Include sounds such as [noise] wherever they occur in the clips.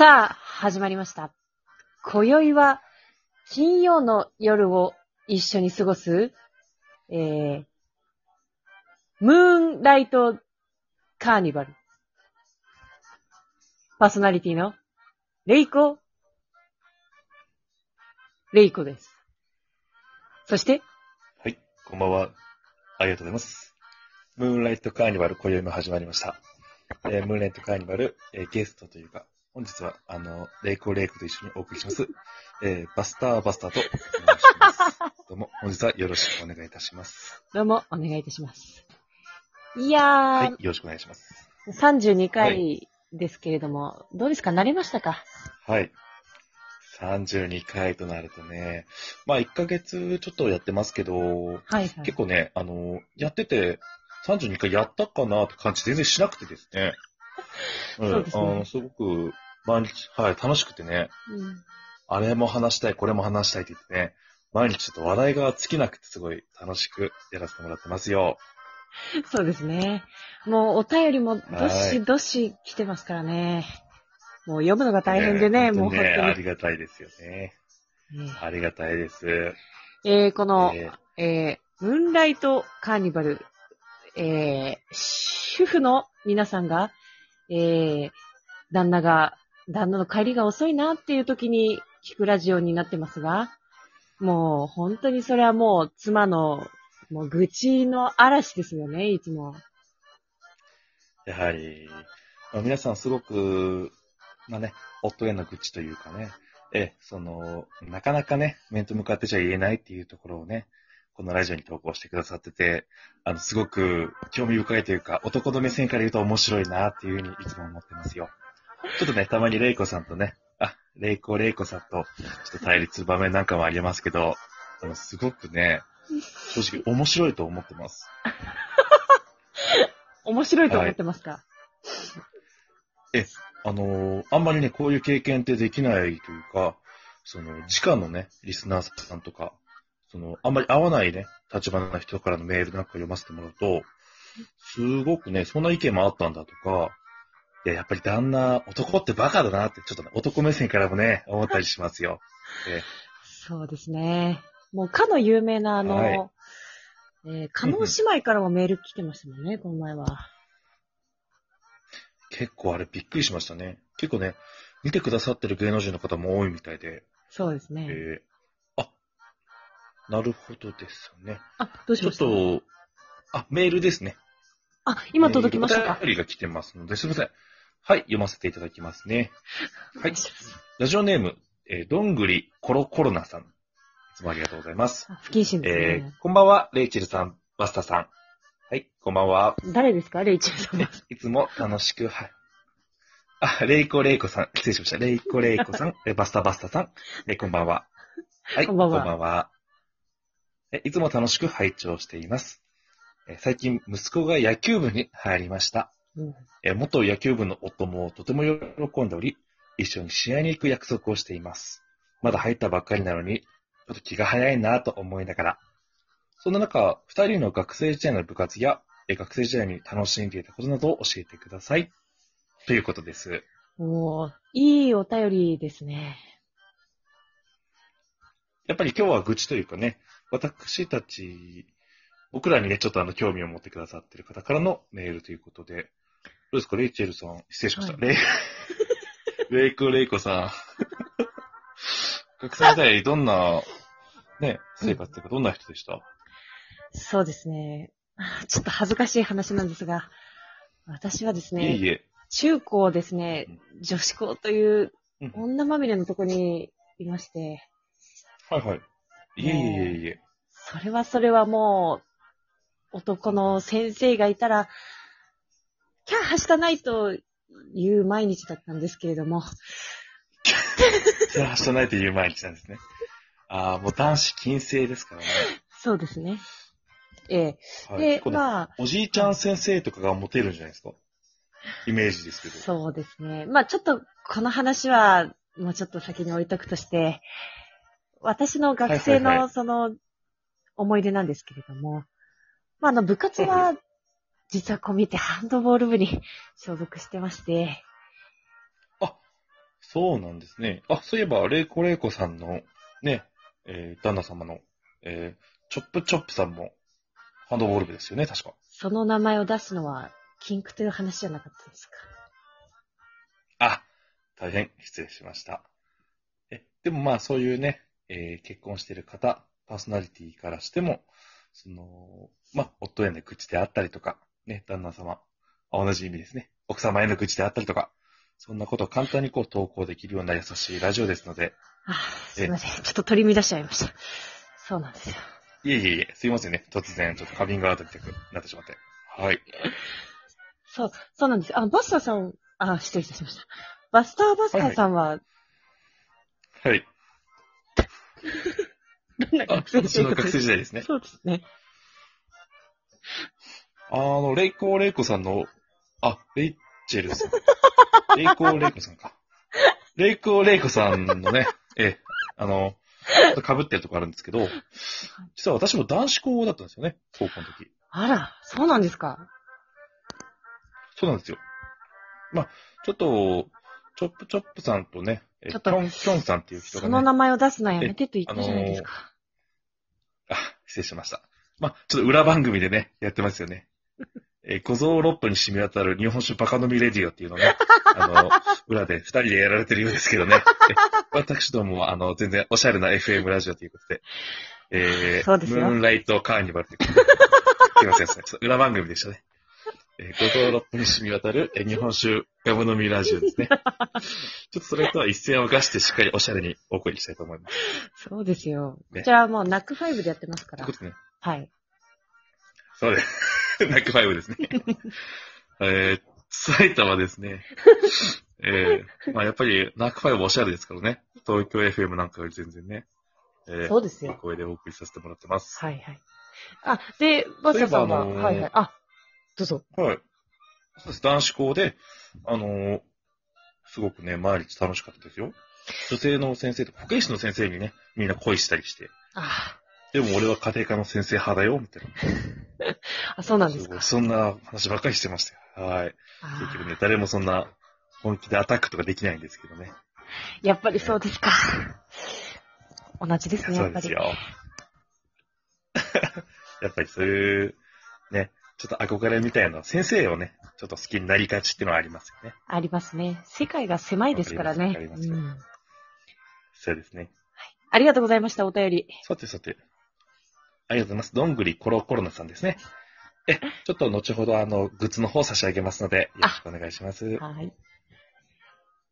さあ、始まりました。今宵は、金曜の夜を一緒に過ごす、えー、ムーンライトカーニバル。パーソナリティの、レイコ、レイコです。そして、はい、こんばんは。ありがとうございます。ムーンライトカーニバル、今宵も始まりました。えームーンライトカーニバル、えーゲストというか、本日は、あの、レイコレイコと一緒にお送りします。えーバスターバスターと。[laughs] どうも、本日はよろしくお願いいたします。どうも、お願いいたします。いやー、はい、よろしくお願いします。32回ですけれども、どうですか？慣れましたか？はい。32回となるとね、まあ1ヶ月ちょっとやってますけど、はいはい。結構ね、あの、やってて、32回やったかなって感じ全然しなくてですね。ん [laughs] そうですねあのすごく、毎日、はい、楽しくてね、うんあれも話したい、これも話したいって言ってね、毎日ちょっと話題が尽きなくてすごい楽しくやらせてもらってますよ。そうですね。もうお便りもどはしいどし来てますからね。もう読むのが大変でね、もう本ねあ当りがたいですよね。に。ねありがたいです。えーこの、ええームーンライトカーニバル、えー主婦の皆さんが、えー旦那が、旦那の帰りが遅いなっていう時に聞くラジオになってますが、もう本当にそれはもう妻の、もう愚痴の嵐ですよね、いつも。やはり、ま、皆さんすごく、まあね、夫への愚痴というかね、え、その、なかなかね、面と向かってじゃ言えないっていうところをね、このラジオに投稿してくださってて、あの、すごく興味深いというか、男の目線から言うと面白いなっていうふうにいつも思ってますよ。ちょっとね、たまにレイコさんとね、あ、レイコレイコさんと、ちょっと対立する場面なんかもありますけど、あの、すごくね、正直面白いと思ってます。[laughs] 面白いと思ってますか、あのーあんまりね、こういう経験ってできないというか、その、直のね、リスナーさんとか、その、あんまり合わないね、立場の人からのメールなんか読ませてもらうと、すごくね、そんな意見もあったんだとか、いや、やっぱり旦那、男ってバカだなって、ちょっとね、男目線からもね、思ったりしますよ。えそうですね。もう、かの有名なあの、はいえー、加納姉妹からもメール来てましたもんね、この前は。結構あれびっくりしましたね。結構ね、見てくださってる芸能人の方も多いみたいで、そうですね。えなるほどですよね。あ、どうしちょっと、あ、メールですね。あ、今届きましたか？えーお便りが来てますので、すみません。はい、読ませていただきますね。はい。ラジオネーム、えーどんぐりコロコロナさん。いつもありがとうございます。あ不謹慎ですえーね。こんばんは、レイチェルさん、バスタさん。はい、こんばんは。誰ですか？レイチェルさんは。[laughs] いつも楽しく、はい。あ、レイコレイコさん、失礼しました。レイコレイコさん、えーバスタバスタさん、えーこんばんは。はい、こんばんはえいつも楽しく拝聴しています。えー最近、息子が野球部に入りました。うんえー元野球部の夫もとても喜んでおり、一緒に試合に行く約束をしています。まだ入ったばっかりなのに、ちょっと気が早いなと思いながら。そんな中、二人の学生時代の部活や、えー学生時代に楽しんでいたことなどを教えてください。ということです。おーいいお便りですね。やっぱり今日は愚痴というかね、私たち、僕らにね、ちょっとあの、興味を持ってくださってる方からのメールということで、どうですか、レイチェルさん、失礼しました。はレイ、[laughs] レイコレイコさん。学生時代、どんな、ね、生活というか、どんな人でした？そうですね。あちょっと恥ずかしい話なんですが、私はですね、いえいえ。中高ですね、女子校といううん女まみれのとこにいまして、はいはい。いえいえいえいえ。それはそれはもう、男の先生がいたら、キャーはしたないという毎日だったんですけれども、じゃあ、したないという毎日なんですね。ああ、もう男子禁制ですからね。そうですね。ええはい、でまあ、おじいちゃん先生とかがモテるんじゃないですか？イメージですけど。そうですね。まあちょっと、この話は、もうちょっと先に置いとくとして、私の学生はいはいはのその、思い出なんですけれども、まああの、部活は実はこう見てハンドボール部に [laughs] 所属してまして、そうなんですね。あ、そういえば、レイコレイコさんの、ね、えー旦那様の、えーチョップチョップさんも、ハンドボール部ですよね、確か。その名前を出すのは、禁句という話じゃなかったですか。あ、大変失礼しました。え、でもまあそういうね、えー結婚している方、パーソナリティからしても、その、まあ、夫への愚痴であったりとか、ね、旦那様、あ同じ意味ですね。奥様への愚痴であったりとか、そんなことを簡単にこう投稿できるような優しいラジオですので、あすいません。ちょっと取り乱しちゃいました。そうなんですよ。いえいえいえ、すいませんね。突然、ちょっとカミングアウトみたくなってしまって。はい。そう、そうなんです。あ、バスターさん、あ、失礼いたしました。バスターバスターさんは、はい。[laughs] どんなあ、学生私の学生時代ですね。そうですね。あの、レイコーレイコさんの、あ、レイチェルさん。[laughs] レイコーレイコさんか。レイコーレイコさんのね、え、あの、ちょっと被ってるとこあるんですけど、実は私も男子校だったんですよね、高校の時。あら、そうなんですか。そうなんですよ。まあ、ちょっと、チョップチョップさんとね、えちょっとキョン、キョンさんっていう人そのがね、名前を出すのはやめてと言ったじゃないですか。あ、失礼しました。まあ、ちょっと裏番組でね、やってますよね。えー小僧ロップに染み渡る日本酒バカ飲みレディオっていうのをね、[laughs] あの、裏で二人でやられてるようですけどね。え私どもは、あの、全然おしゃれな FM ラジオということで、えー、そうですよムーンライトカーニバルということで、[laughs] すいません、裏番組でしたね。えー、五臓六腑に染み渡る、えー日本酒ガブ飲みラジオですね。[laughs] ちょっとそれとは一線を画してしっかりおしゃれにお送りしたいと思います。そうですよ。ねこちらはもう NACK5 でやってますからというでね、はい。そうです。[laughs] NACK5 ですね。[laughs] えー、埼玉ですね。えー、まあやっぱり NACK5 おしゃれですからね。東京 FM なんかより全然ね。えー、そうですよ。声でお送りさせてもらってます。はいはい。あ、で、バスターさんは、はいはい。あ、どうぞ。はい。そうです。男子校で、あのーすごくね、毎日楽しかったですよ。女性の先生とか、保健師の先生にね、みんな恋したりして。あでも俺は家庭科の先生派だよ、みたいな。[laughs] あ、そうなんですか。そんな話ばっかりしてましたよ。はい。あ結局ね、誰もそんな本気でアタックとかできないんですけどね。ーやっぱりそうですか。同じですね、やっぱり。そうですよ。[laughs] やっぱりそういう、ね、ちょっと憧れみたいな先生をね、ちょっと好きになりがちっていうのはありますよね。ありますね。世界が狭いですからねそうですね。ありがとうございました、お便り。さてさて。ありがとうございます。どんぐりコロコロナさんですね。え、ちょっと後ほどあの、グッズの方差し上げますので、よろしくお願いします。はい。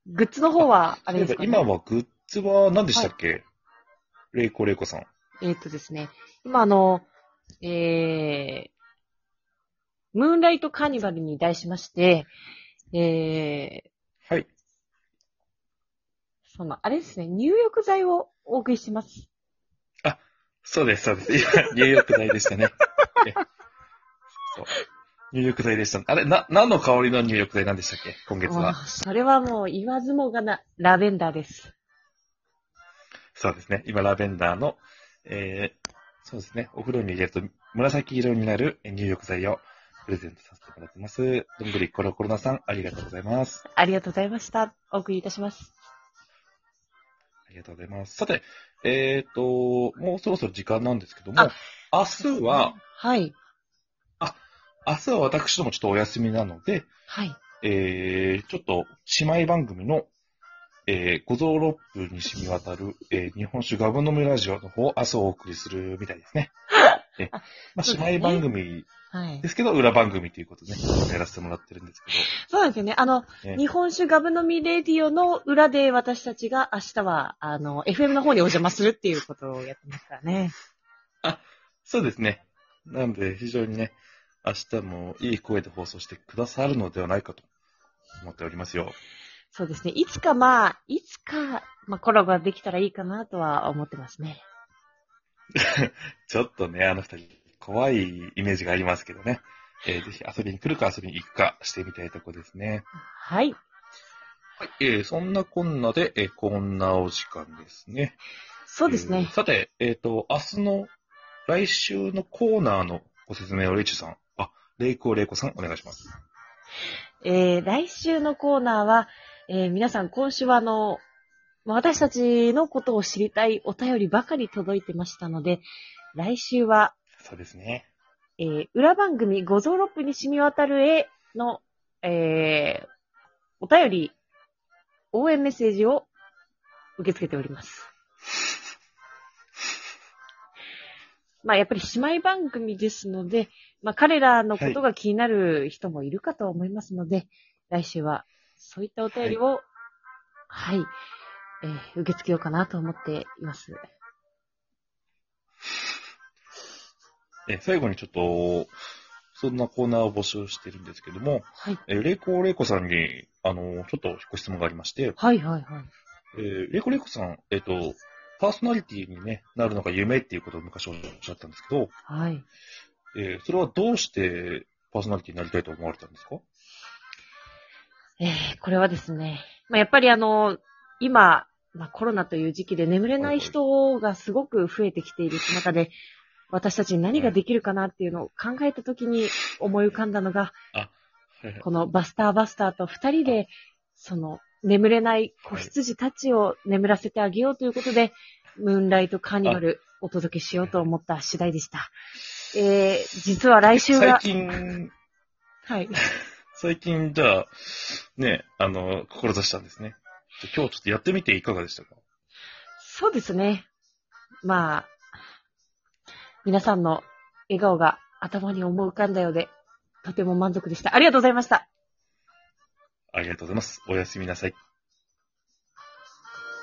グッズの方は、あれですか、ね、今はグッズは何でしたっけ、レイコレイコさん。えーっとですね、今あの、えー、ムーンライトカーニバルに題しまして、えー、はい。その、あれですね、入浴剤をお送りします。そうです、そうです。今、入浴剤でしたね。えそう入浴剤でした。あれ、な、何の香りの入浴剤なんでしたっけ？今月は。あそれはもう言わずもがな、ラベンダーです。そうですね。今、ラベンダーの、えー、そうですね。お風呂に入れると紫色になる入浴剤をプレゼントさせてもらってます。どんぐりコロコロナさん、ありがとうございます。ありがとうございました。お送りいたします。ありがとうございます。さて、えっ、と、もうそろそろ時間なんですけどもあ、明日は、はい。明日は私どもちょっとお休みなので、はい。えー、ちょっと姉妹番組の、えー、五臓六腑に染み渡る、えー、日本酒ガブ飲みラジオの方を明日お送りするみたいですね。[laughs] えまあ、そうですね姉妹番組はいで。すけど、裏番組ということでね、やらせてもらってるんですけそうなんですよね。あの、ね日本酒ガブ飲みレディオの裏で私たちが明日は、あの、FM の方にお邪魔するっていうことをやってますからね。ど、そうですね。なので、非常にね、明日もいい声で放送してくださるのではないかと思っておりますよ。そうですね。いつかまあ、いつか、まあコラボができたらいいかなとは思ってますね。[laughs] ちょっとね、あの二人、怖いイメージがありますけどね。えーぜひ遊びに来るか遊びに行くかしてみたいとこですね。はい。はい、えーそんなこんなで、えーこんなお時間ですね。そうですねえー。さて、えっ、と、明日の、来週のコーナーのご説明をレイチュさん。あ、レイコーレイコさん、お願いします。えー、来週のコーナーは、えー、皆さん今週はあの、まあ私たちのことを知りたいお便りばかり届いてましたので、来週は、そうですね。えー、裏番組、五臓六腑に染み渡る絵の、えー、お便り、応援メッセージを受け付けております。[laughs] まあ、やっぱり姉妹番組ですので、まあ、彼らのことが気になる人もいるかと思いますので、来週はそういったお便りを、はい、えー受け付けようかなと思っています。え、最後にちょっと、そんなコーナーを募集してるんですけども、はい。え、レイコーレイコさんに、あの、ちょっとご質問がありまして、はい、はい、はい。えーレイコレイコさん、えっ、と、パーソナリティに、ね、なるのが夢っていうことを昔おっしゃったんですけど、はい。えーそれはどうしてパーソナリティになりたいと思われたんですか？えーこれはですね、まあ、やっぱりあの、今、まあ、コロナという時期で眠れない人がすごく増えてきている中で、私たちに何ができるかなっていうのを考えたときに思い浮かんだのが、このバスターバスターと二人で、その、眠れない子羊たちを眠らせてあげようということで、ムーンライトカーニバルお届けしようと思った次第でした。えー、実は来週最が、近、はい。[laughs] 最近、じゃあ、ね、あの、志したんですね。今日ちょっとやってみていかがでしたか？そうですね。まあ、皆さんの笑顔が頭に思い浮かんだようで、とても満足でした。ありがとうございました。ありがとうございます。おやすみなさい。